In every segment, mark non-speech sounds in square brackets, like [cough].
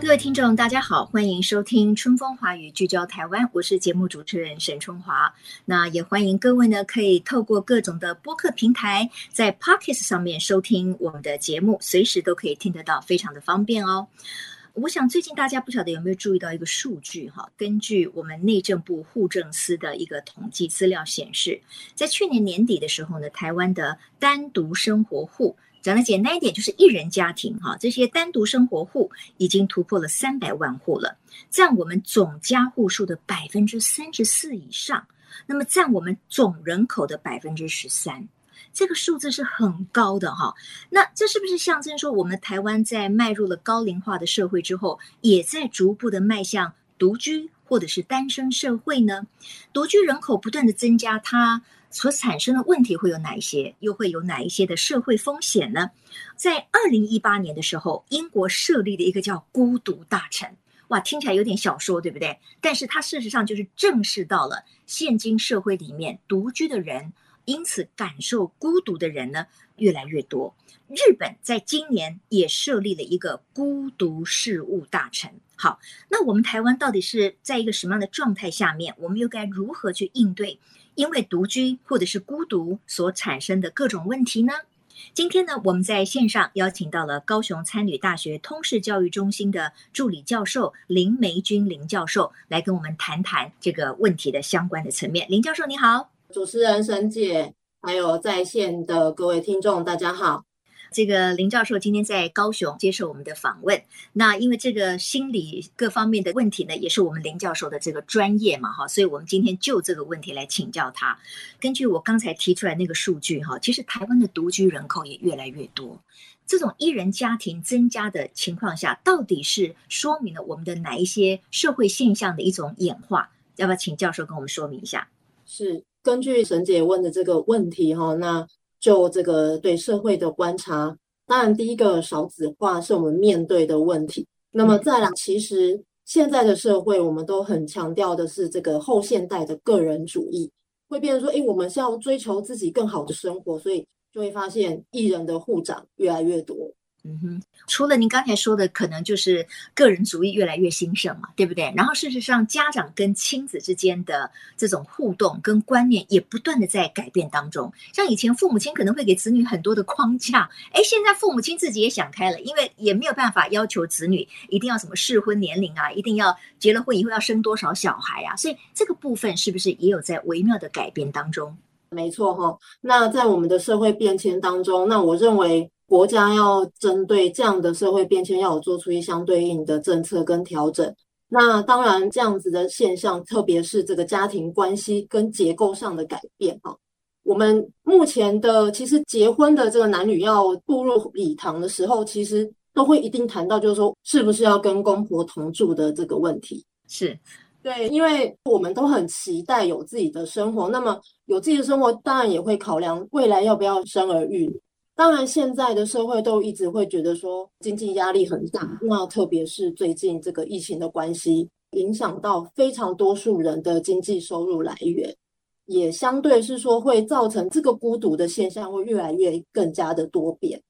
各位听众，大家好，欢迎收听《春风华语》，聚焦台湾。我是节目主持人沈春华。那也欢迎各位呢，可以透过各种的播客平台，在 Pocket 上面收听我们的节目，随时都可以听得到，非常的方便哦。我想最近大家不晓得有没有注意到一个数据哈？根据我们内政部户政司的一个统计资料显示，在去年年底的时候呢，台湾的单独生活户，讲的简单一点就是一人家庭哈，这些单独生活户已经突破了三百万户了，占我们总家户数的百分之三十四以上，那么占我们总人口的百分之十三。这个数字是很高的哈，那这是不是象征说，我们台湾在迈入了高龄化的社会之后，也在逐步的迈向独居或者是单身社会呢？独居人口不断的增加，它所产生的问题会有哪一些？又会有哪一些的社会风险呢？在二零一八年的时候，英国设立了一个叫“孤独大臣”，哇，听起来有点小说，对不对？但是它事实上就是正视到了现今社会里面独居的人。因此，感受孤独的人呢，越来越多。日本在今年也设立了一个孤独事务大臣。好，那我们台湾到底是在一个什么样的状态下面？我们又该如何去应对因为独居或者是孤独所产生的各种问题呢？今天呢，我们在线上邀请到了高雄参旅大学通识教育中心的助理教授林梅君林教授，来跟我们谈谈这个问题的相关的层面。林教授，你好。主持人沈姐，还有在线的各位听众，大家好。这个林教授今天在高雄接受我们的访问。那因为这个心理各方面的问题呢，也是我们林教授的这个专业嘛，哈，所以我们今天就这个问题来请教他。根据我刚才提出来那个数据，哈，其实台湾的独居人口也越来越多。这种一人家庭增加的情况下，到底是说明了我们的哪一些社会现象的一种演化？要不要请教授跟我们说明一下？是。根据沈姐问的这个问题哈，那就这个对社会的观察，当然第一个少子化是我们面对的问题。那么再来，其实现在的社会我们都很强调的是这个后现代的个人主义，会变成说，诶，我们是要追求自己更好的生活，所以就会发现艺人的护长越来越多。嗯哼，除了您刚才说的，可能就是个人主义越来越兴盛嘛，对不对？然后事实上，家长跟亲子之间的这种互动跟观念也不断的在改变当中。像以前父母亲可能会给子女很多的框架，哎，现在父母亲自己也想开了，因为也没有办法要求子女一定要什么适婚年龄啊，一定要结了婚以后要生多少小孩啊，所以这个部分是不是也有在微妙的改变当中？没错哈，那在我们的社会变迁当中，那我认为。国家要针对这样的社会变迁，要有做出一相对应的政策跟调整。那当然，这样子的现象，特别是这个家庭关系跟结构上的改变哈。我们目前的其实结婚的这个男女要步入礼堂的时候，其实都会一定谈到，就是说是不是要跟公婆同住的这个问题。是对，因为我们都很期待有自己的生活，那么有自己的生活，当然也会考量未来要不要生儿育女。当然，现在的社会都一直会觉得说经济压力很大，那特别是最近这个疫情的关系，影响到非常多数人的经济收入来源，也相对是说会造成这个孤独的现象会越来越更加的多变。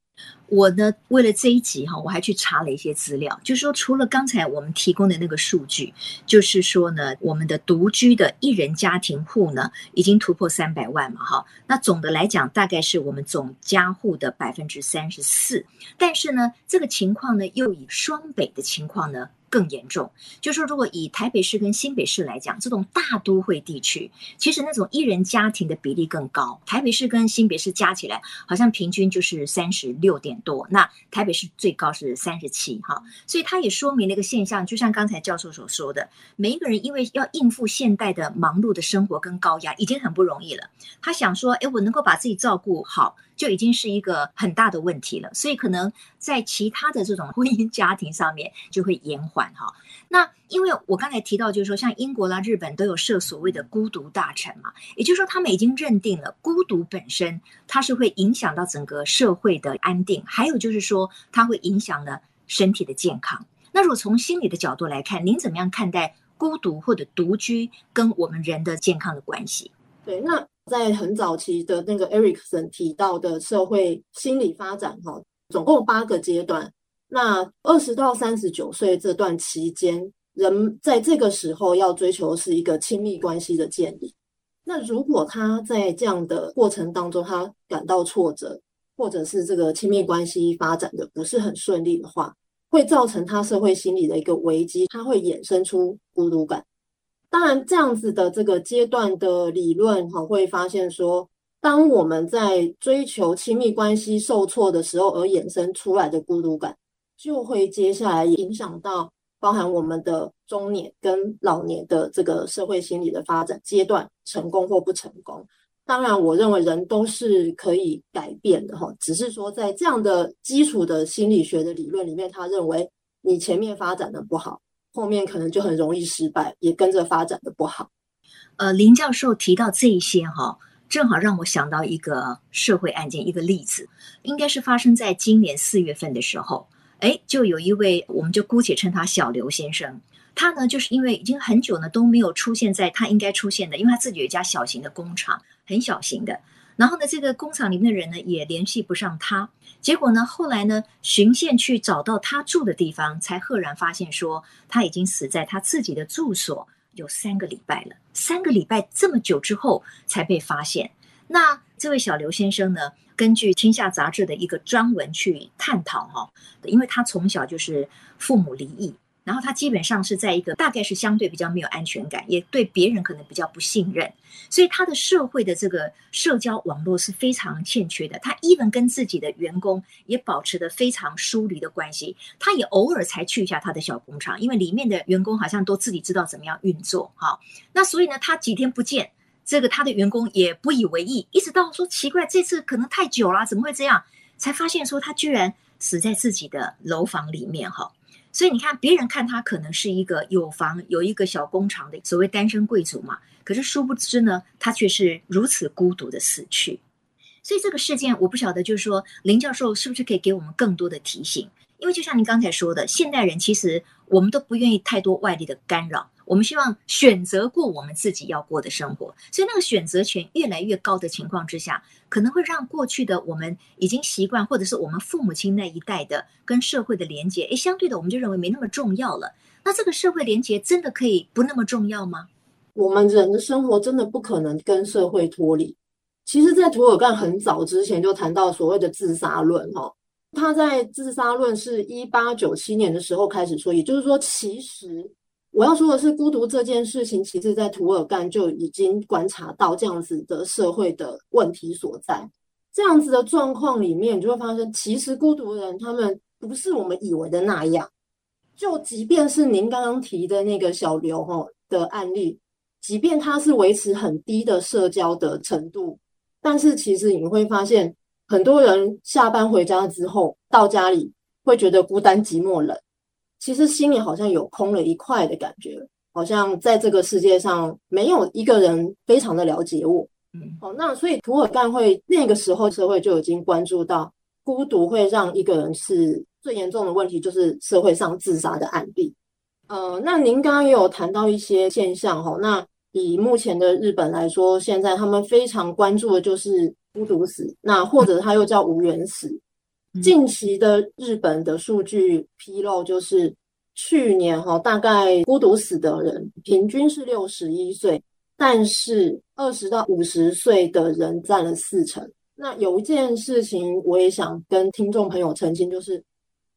我呢，为了这一集哈，我还去查了一些资料，就是说，除了刚才我们提供的那个数据，就是说呢，我们的独居的一人家庭户呢，已经突破三百万嘛，哈。那总的来讲，大概是我们总家户的百分之三十四。但是呢，这个情况呢，又以双北的情况呢。更严重。就是说，如果以台北市跟新北市来讲，这种大都会地区，其实那种一人家庭的比例更高。台北市跟新北市加起来，好像平均就是三十六点多，那台北市最高是三十七哈。所以它也说明了一个现象，就像刚才教授所说的，每一个人因为要应付现代的忙碌的生活跟高压，已经很不容易了。他想说，哎，我能够把自己照顾好，就已经是一个很大的问题了。所以可能在其他的这种婚姻家庭上面就会延缓哈。那因为我刚才提到，就是说像英国啦、日本都有设所谓的孤独大臣嘛，也就是说他们已经认定了孤独本身它是会影响到整个社会的安定，还有就是说它会影响了身体的健康。那如果从心理的角度来看，您怎么样看待孤独或者独居跟我们人的健康的关系？对，那在很早期的那个 Erikson 提到的社会心理发展，哈，总共八个阶段。那二十到三十九岁这段期间，人在这个时候要追求是一个亲密关系的建立。那如果他在这样的过程当中，他感到挫折，或者是这个亲密关系发展的不是很顺利的话，会造成他社会心理的一个危机，他会衍生出孤独感。当然，这样子的这个阶段的理论哈，会发现说，当我们在追求亲密关系受挫的时候，而衍生出来的孤独感，就会接下来影响到包含我们的中年跟老年的这个社会心理的发展阶段，成功或不成功。当然，我认为人都是可以改变的哈，只是说在这样的基础的心理学的理论里面，他认为你前面发展的不好。后面可能就很容易失败，也跟着发展的不好。呃，林教授提到这一些哈，正好让我想到一个社会案件，一个例子，应该是发生在今年四月份的时候。哎，就有一位，我们就姑且称他小刘先生，他呢就是因为已经很久呢都没有出现在他应该出现的，因为他自己有一家小型的工厂，很小型的。然后呢，这个工厂里面的人呢也联系不上他。结果呢，后来呢，巡线去找到他住的地方，才赫然发现说他已经死在他自己的住所有三个礼拜了。三个礼拜这么久之后才被发现。那这位小刘先生呢，根据《天下》杂志的一个专文去探讨哈，因为他从小就是父母离异。然后他基本上是在一个大概是相对比较没有安全感，也对别人可能比较不信任，所以他的社会的这个社交网络是非常欠缺的。他 even 跟自己的员工也保持着非常疏离的关系，他也偶尔才去一下他的小工厂，因为里面的员工好像都自己知道怎么样运作哈。那所以呢，他几天不见，这个他的员工也不以为意，一直到说奇怪，这次可能太久了，怎么会这样？才发现说他居然死在自己的楼房里面哈。所以你看，别人看他可能是一个有房有一个小工厂的所谓单身贵族嘛，可是殊不知呢，他却是如此孤独的死去。所以这个事件，我不晓得，就是说林教授是不是可以给我们更多的提醒？因为就像您刚才说的，现代人其实我们都不愿意太多外力的干扰，我们希望选择过我们自己要过的生活。所以那个选择权越来越高的情况之下，可能会让过去的我们已经习惯，或者是我们父母亲那一代的跟社会的连接，诶，相对的我们就认为没那么重要了。那这个社会连接真的可以不那么重要吗？我们人的生活真的不可能跟社会脱离。其实，在涂尔干很早之前就谈到所谓的自杀论，哈。他在自杀论是一八九七年的时候开始说，也就是说，其实我要说的是，孤独这件事情，其实在涂尔干就已经观察到这样子的社会的问题所在。这样子的状况里面，你就会发现，其实孤独的人他们不是我们以为的那样。就即便是您刚刚提的那个小刘哈的案例，即便他是维持很低的社交的程度，但是其实你会发现。很多人下班回家之后，到家里会觉得孤单、寂寞、冷，其实心里好像有空了一块的感觉，好像在这个世界上没有一个人非常的了解我。嗯，哦，那所以土尔干会那个时候社会就已经关注到孤独会让一个人是最严重的问题，就是社会上自杀的案例。呃，那您刚刚也有谈到一些现象哈，那以目前的日本来说，现在他们非常关注的就是。孤独死，那或者它又叫无缘死。近期的日本的数据披露，就是去年哈，大概孤独死的人平均是六十一岁，但是二十到五十岁的人占了四成。那有一件事情，我也想跟听众朋友澄清，就是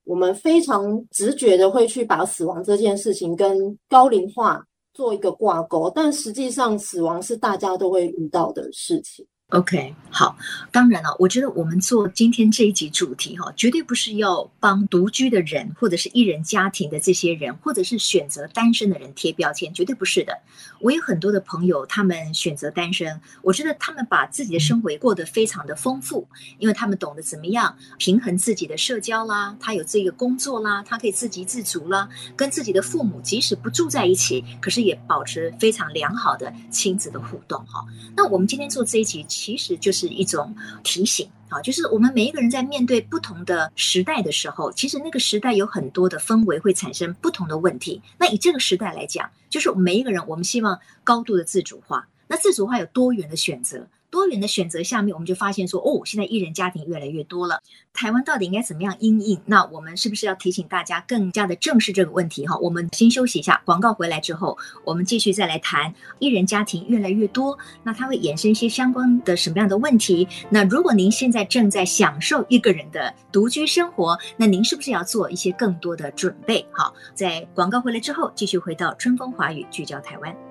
我们非常直觉的会去把死亡这件事情跟高龄化做一个挂钩，但实际上死亡是大家都会遇到的事情。OK，好，当然了，我觉得我们做今天这一集主题哈，绝对不是要帮独居的人，或者是一人家庭的这些人，或者是选择单身的人贴标签，绝对不是的。我有很多的朋友，他们选择单身，我觉得他们把自己的生活过得非常的丰富，因为他们懂得怎么样平衡自己的社交啦，他有这个工作啦，他可以自给自足啦，跟自己的父母即使不住在一起，可是也保持非常良好的亲子的互动哈。那我们今天做这一集。其实就是一种提醒啊，就是我们每一个人在面对不同的时代的时候，其实那个时代有很多的氛围会产生不同的问题。那以这个时代来讲，就是每一个人，我们希望高度的自主化。那自主化有多元的选择。多元的选择下面，我们就发现说，哦，现在一人家庭越来越多了。台湾到底应该怎么样应应？那我们是不是要提醒大家更加的正视这个问题？哈，我们先休息一下，广告回来之后，我们继续再来谈一人家庭越来越多，那它会衍生一些相关的什么样的问题？那如果您现在正在享受一个人的独居生活，那您是不是要做一些更多的准备？好，在广告回来之后，继续回到春风华语，聚焦台湾。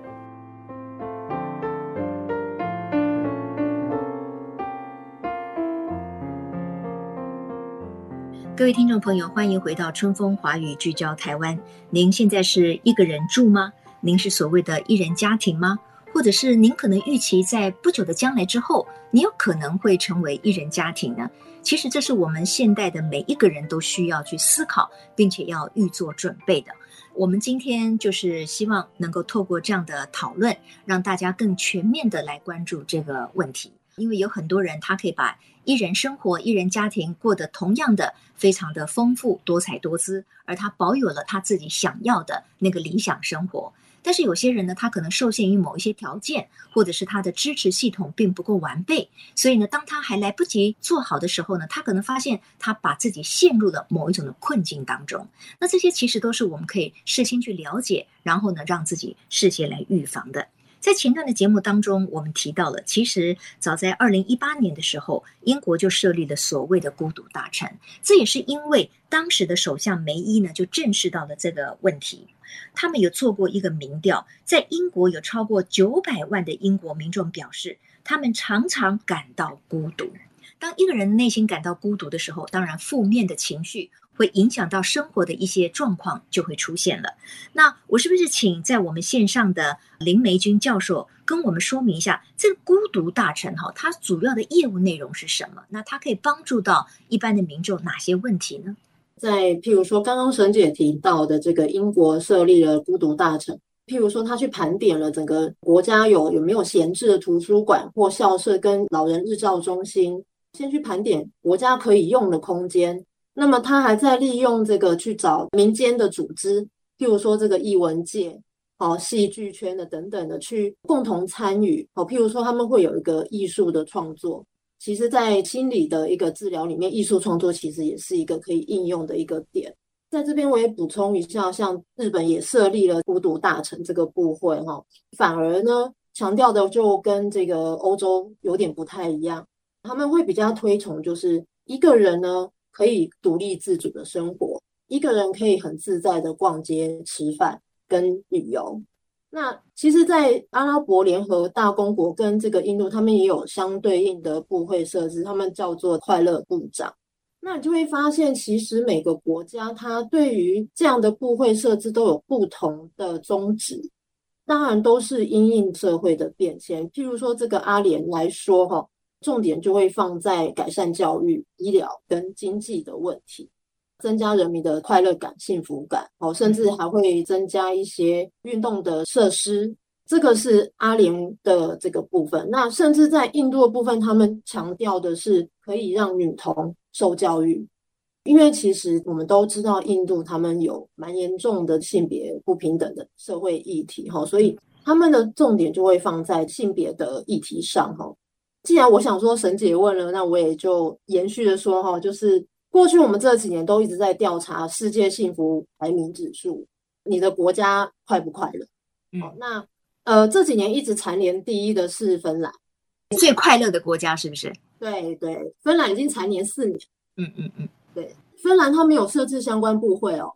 各位听众朋友，欢迎回到春风华语聚焦台湾。您现在是一个人住吗？您是所谓的一人家庭吗？或者是您可能预期在不久的将来之后，你有可能会成为一人家庭呢？其实这是我们现代的每一个人都需要去思考，并且要预做准备的。我们今天就是希望能够透过这样的讨论，让大家更全面的来关注这个问题。因为有很多人，他可以把一人生活、一人家庭过得同样的非常的丰富、多彩多姿，而他保有了他自己想要的那个理想生活。但是有些人呢，他可能受限于某一些条件，或者是他的支持系统并不够完备，所以呢，当他还来不及做好的时候呢，他可能发现他把自己陷入了某一种的困境当中。那这些其实都是我们可以事先去了解，然后呢，让自己事先来预防的。在前段的节目当中，我们提到了，其实早在二零一八年的时候，英国就设立了所谓的孤独大臣。这也是因为当时的首相梅伊呢，就正视到了这个问题。他们有做过一个民调，在英国有超过九百万的英国民众表示，他们常常感到孤独。当一个人内心感到孤独的时候，当然负面的情绪。会影响到生活的一些状况就会出现了。那我是不是请在我们线上的林玫君教授跟我们说明一下，这个孤独大臣哈，它主要的业务内容是什么？那它可以帮助到一般的民众哪些问题呢？在譬如说，刚刚沈姐提到的这个英国设立了孤独大臣，譬如说他去盘点了整个国家有有没有闲置的图书馆或校舍跟老人日照中心，先去盘点国家可以用的空间。那么他还在利用这个去找民间的组织，譬如说这个艺文界、哦戏剧圈的等等的，去共同参与。哦，譬如说他们会有一个艺术的创作。其实，在心理的一个治疗里面，艺术创作其实也是一个可以应用的一个点。在这边我也补充一下，像日本也设立了孤独大臣这个部会，哈，反而呢强调的就跟这个欧洲有点不太一样。他们会比较推崇，就是一个人呢。可以独立自主的生活，一个人可以很自在的逛街、吃饭跟旅游。那其实，在阿拉伯联合大公国跟这个印度，他们也有相对应的部会设置，他们叫做快乐部长。那你就会发现，其实每个国家它对于这样的部会设置都有不同的宗旨，当然都是因应社会的变迁。譬如说，这个阿联来说，哈。重点就会放在改善教育、医疗跟经济的问题，增加人民的快乐感、幸福感，哦，甚至还会增加一些运动的设施。这个是阿联的这个部分。那甚至在印度的部分，他们强调的是可以让女童受教育，因为其实我们都知道，印度他们有蛮严重的性别不平等的社会议题，哈，所以他们的重点就会放在性别的议题上，哈。既然我想说沈姐问了，那我也就延续的说哈，就是过去我们这几年都一直在调查世界幸福排名指数，你的国家快不快乐？嗯，那呃这几年一直蝉联第一的是芬兰，最快乐的国家是不是？对对，芬兰已经蝉联四年。嗯嗯嗯，对。芬兰它没有设置相关部会哦，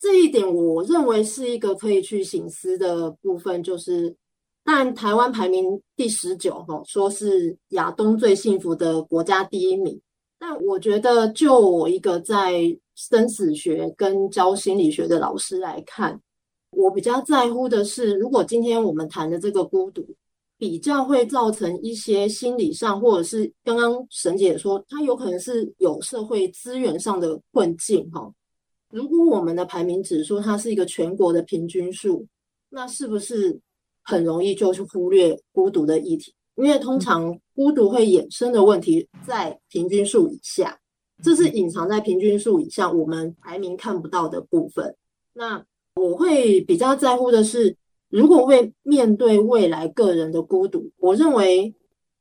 这一点我认为是一个可以去省思的部分。就是，但台湾排名第十九，哈，说是亚东最幸福的国家第一名。但我觉得，就我一个在生死学跟教心理学的老师来看，我比较在乎的是，如果今天我们谈的这个孤独。比较会造成一些心理上，或者是刚刚沈姐说，她有可能是有社会资源上的困境哈。如果我们的排名指数它是一个全国的平均数，那是不是很容易就去忽略孤独的议题？因为通常孤独会衍生的问题在平均数以下，这是隐藏在平均数以下我们排名看不到的部分。那我会比较在乎的是。如果为面对未来个人的孤独，我认为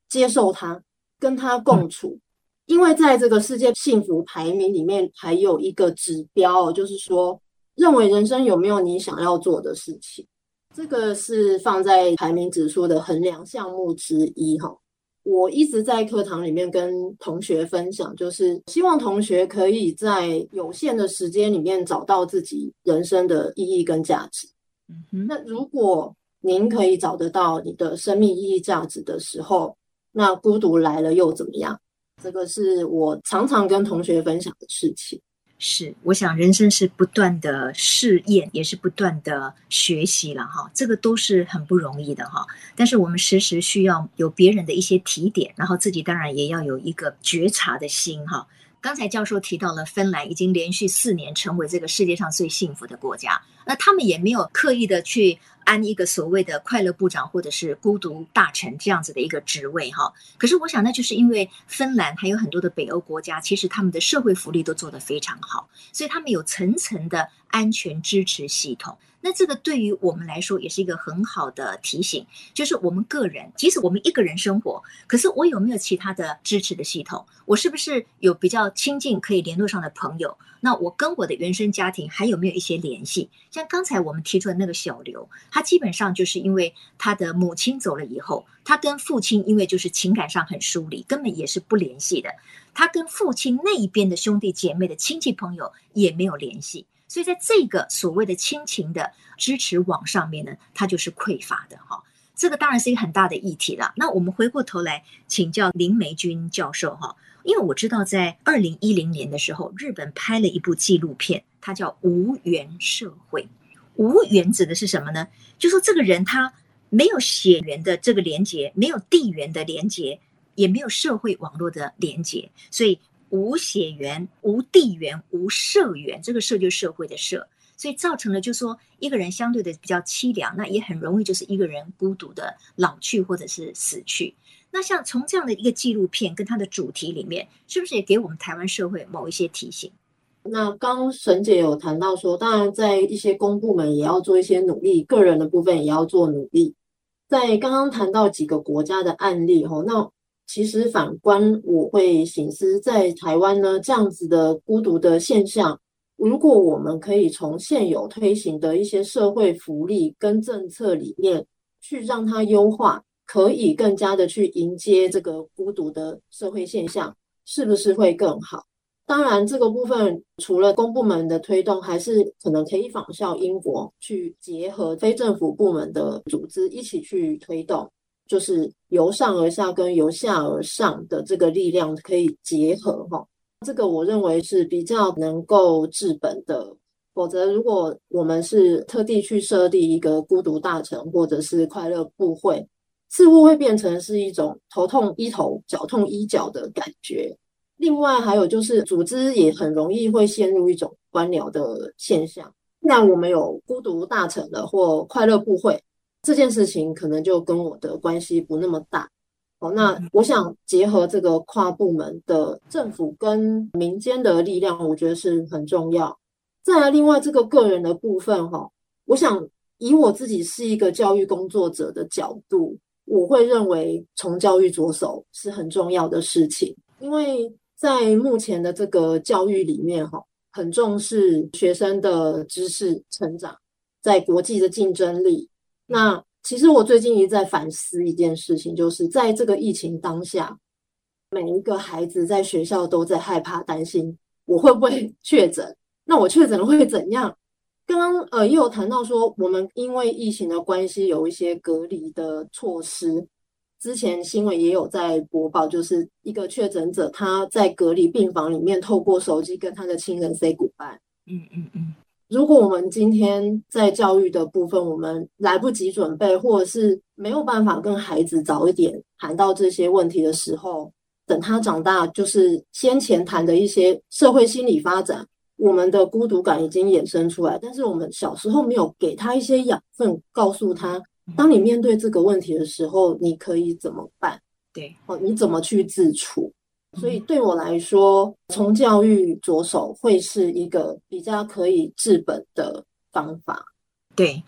接受他，跟他共处，因为在这个世界幸福排名里面，还有一个指标，就是说，认为人生有没有你想要做的事情，这个是放在排名指数的衡量项目之一哈。我一直在课堂里面跟同学分享，就是希望同学可以在有限的时间里面找到自己人生的意义跟价值。那如果您可以找得到你的生命意义价值的时候，那孤独来了又怎么样？这个是我常常跟同学分享的事情。是，我想人生是不断的试验，也是不断的学习了哈，这个都是很不容易的哈。但是我们时时需要有别人的一些提点，然后自己当然也要有一个觉察的心哈。刚才教授提到了芬兰已经连续四年成为这个世界上最幸福的国家，那他们也没有刻意的去安一个所谓的快乐部长或者是孤独大臣这样子的一个职位哈。可是我想，那就是因为芬兰还有很多的北欧国家，其实他们的社会福利都做得非常好，所以他们有层层的安全支持系统。那这个对于我们来说也是一个很好的提醒，就是我们个人，即使我们一个人生活，可是我有没有其他的支持的系统？我是不是有比较亲近可以联络上的朋友？那我跟我的原生家庭还有没有一些联系？像刚才我们提出的那个小刘，他基本上就是因为他的母亲走了以后，他跟父亲因为就是情感上很疏离，根本也是不联系的。他跟父亲那一边的兄弟姐妹的亲戚朋友也没有联系。所以，在这个所谓的亲情的支持网上面呢，它就是匮乏的哈。这个当然是一个很大的议题了。那我们回过头来请教林梅君教授哈，因为我知道在二零一零年的时候，日本拍了一部纪录片，它叫《无缘社会》。无缘指的是什么呢？就说这个人他没有血缘的这个连接，没有地缘的连接，也没有社会网络的连接，所以。无血缘、无地缘、无社缘，这个“社”就是社会的“社”，所以造成了就是说一个人相对的比较凄凉，那也很容易就是一个人孤独的老去或者是死去。那像从这样的一个纪录片跟它的主题里面，是不是也给我们台湾社会某一些提醒？那刚沈姐有谈到说，当然在一些公部门也要做一些努力，个人的部分也要做努力。在刚刚谈到几个国家的案例哈，那。其实反观，我会醒思，在台湾呢，这样子的孤独的现象，如果我们可以从现有推行的一些社会福利跟政策里面去让它优化，可以更加的去迎接这个孤独的社会现象，是不是会更好？当然，这个部分除了公部门的推动，还是可能可以仿效英国，去结合非政府部门的组织一起去推动。就是由上而下跟由下而上的这个力量可以结合哈，这个我认为是比较能够治本的。否则，如果我们是特地去设立一个孤独大臣或者是快乐部会，似乎会变成是一种头痛医头、脚痛医脚的感觉。另外，还有就是组织也很容易会陷入一种官僚的现象。那我们有孤独大臣的或快乐部会。这件事情可能就跟我的关系不那么大，哦，那我想结合这个跨部门的政府跟民间的力量，我觉得是很重要。再来，另外这个个人的部分，哈，我想以我自己是一个教育工作者的角度，我会认为从教育着手是很重要的事情，因为在目前的这个教育里面，哈，很重视学生的知识成长，在国际的竞争力。那其实我最近一直在反思一件事情，就是在这个疫情当下，每一个孩子在学校都在害怕、担心，我会不会 [laughs] 确诊？那我确诊了会怎样？刚刚呃也有谈到说，我们因为疫情的关系有一些隔离的措施。之前新闻也有在播报，就是一个确诊者他在隔离病房里面透过手机跟他的亲人 say goodbye。嗯嗯嗯。如果我们今天在教育的部分，我们来不及准备，或者是没有办法跟孩子早一点谈到这些问题的时候，等他长大，就是先前谈的一些社会心理发展，我们的孤独感已经衍生出来，但是我们小时候没有给他一些养分，告诉他，当你面对这个问题的时候，你可以怎么办？对，哦，你怎么去自处？所以对我来说，从教育着手会是一个比较可以治本的方法。对。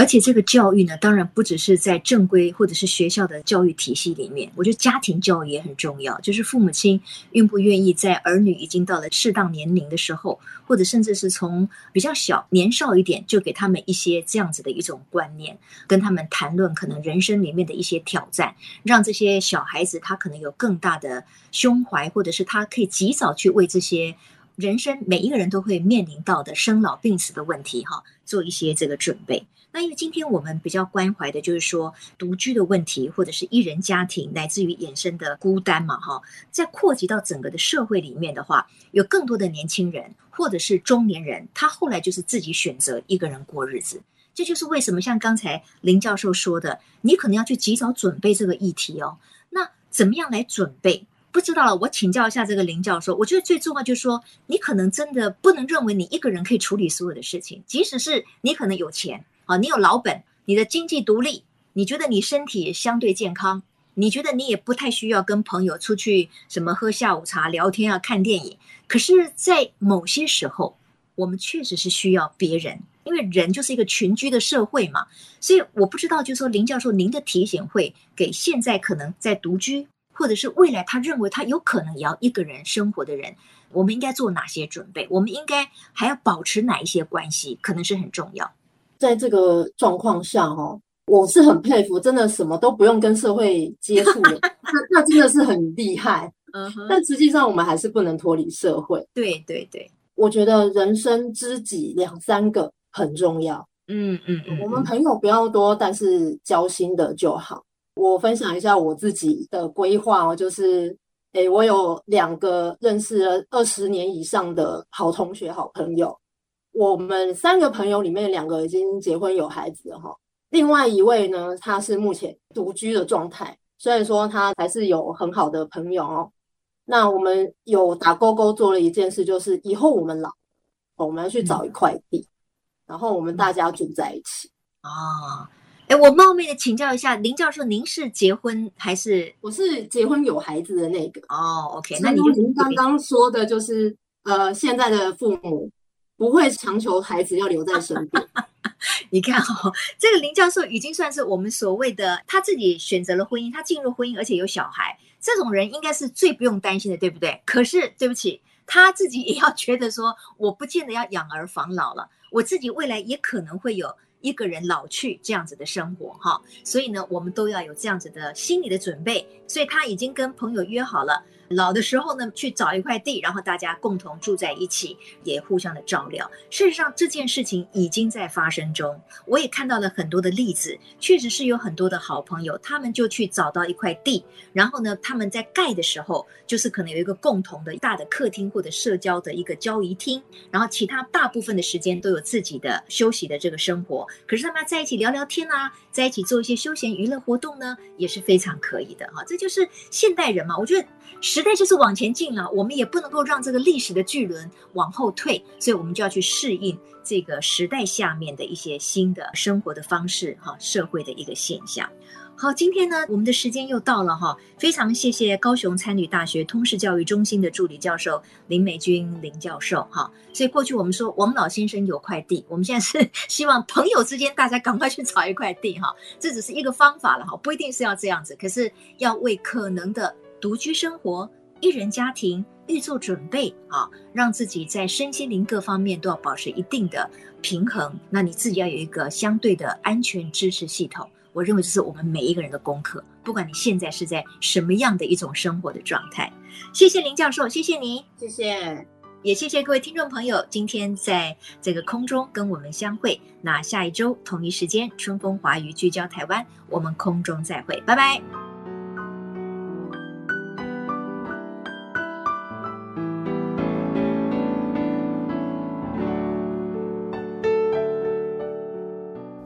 而且这个教育呢，当然不只是在正规或者是学校的教育体系里面，我觉得家庭教育也很重要。就是父母亲愿不愿意在儿女已经到了适当年龄的时候，或者甚至是从比较小年少一点，就给他们一些这样子的一种观念，跟他们谈论可能人生里面的一些挑战，让这些小孩子他可能有更大的胸怀，或者是他可以及早去为这些人生每一个人都会面临到的生老病死的问题哈，做一些这个准备。那因为今天我们比较关怀的就是说独居的问题，或者是一人家庭，乃至于衍生的孤单嘛，哈，在扩及到整个的社会里面的话，有更多的年轻人或者是中年人，他后来就是自己选择一个人过日子。这就是为什么像刚才林教授说的，你可能要去及早准备这个议题哦。那怎么样来准备？不知道了，我请教一下这个林教授。我觉得最重要就是说，你可能真的不能认为你一个人可以处理所有的事情，即使是你可能有钱。啊，你有老本，你的经济独立，你觉得你身体相对健康，你觉得你也不太需要跟朋友出去什么喝下午茶、聊天啊、看电影。可是，在某些时候，我们确实是需要别人，因为人就是一个群居的社会嘛。所以，我不知道，就说林教授，您的提醒会给现在可能在独居，或者是未来他认为他有可能也要一个人生活的人，我们应该做哪些准备？我们应该还要保持哪一些关系？可能是很重要。在这个状况下，哦，我是很佩服，真的什么都不用跟社会接触的，[laughs] 那那真的是很厉害。嗯哼，但实际上我们还是不能脱离社会。对对对，我觉得人生知己两三个很重要。嗯嗯嗯，我们朋友不要多，但是交心的就好。我分享一下我自己的规划哦，就是，诶，我有两个认识了二十年以上的好同学、好朋友。我们三个朋友里面，两个已经结婚有孩子了哈，另外一位呢，他是目前独居的状态。虽然说他还是有很好的朋友哦。那我们有打勾勾做了一件事，就是以后我们老，我们要去找一块地，然后我们大家住在一起啊。哎，我冒昧的请教一下林教授，您是结婚还是？我是结婚有孩子的那个哦。OK，那你您刚刚说的就是呃，现在的父母。不会强求孩子要留在身边。[laughs] 你看哦，这个林教授已经算是我们所谓的他自己选择了婚姻，他进入婚姻，而且有小孩，这种人应该是最不用担心的，对不对？可是对不起，他自己也要觉得说，我不见得要养儿防老了，我自己未来也可能会有一个人老去这样子的生活哈。所以呢，我们都要有这样子的心理的准备。所以他已经跟朋友约好了。老的时候呢，去找一块地，然后大家共同住在一起，也互相的照料。事实上，这件事情已经在发生中。我也看到了很多的例子，确实是有很多的好朋友，他们就去找到一块地，然后呢，他们在盖的时候，就是可能有一个共同的大的客厅或者社交的一个交谊厅，然后其他大部分的时间都有自己的休息的这个生活。可是他们要在一起聊聊天啊，在一起做一些休闲娱乐活动呢，也是非常可以的哈。这就是现代人嘛，我觉得。时代就是往前进了，我们也不能够让这个历史的巨轮往后退，所以我们就要去适应这个时代下面的一些新的生活的方式，哈，社会的一个现象。好，今天呢，我们的时间又到了哈，非常谢谢高雄餐旅大学通识教育中心的助理教授林美君林教授哈。所以过去我们说王老先生有块地，我们现在是希望朋友之间大家赶快去找一块地哈，这只是一个方法了哈，不一定是要这样子，可是要为可能的。独居生活、一人家庭预做准备啊，让自己在身心灵各方面都要保持一定的平衡。那你自己要有一个相对的安全支持系统。我认为这是我们每一个人的功课。不管你现在是在什么样的一种生活的状态，谢谢林教授，谢谢你，谢谢。也谢谢各位听众朋友今天在这个空中跟我们相会。那下一周同一时间，春风华语聚焦台湾，我们空中再会，拜拜。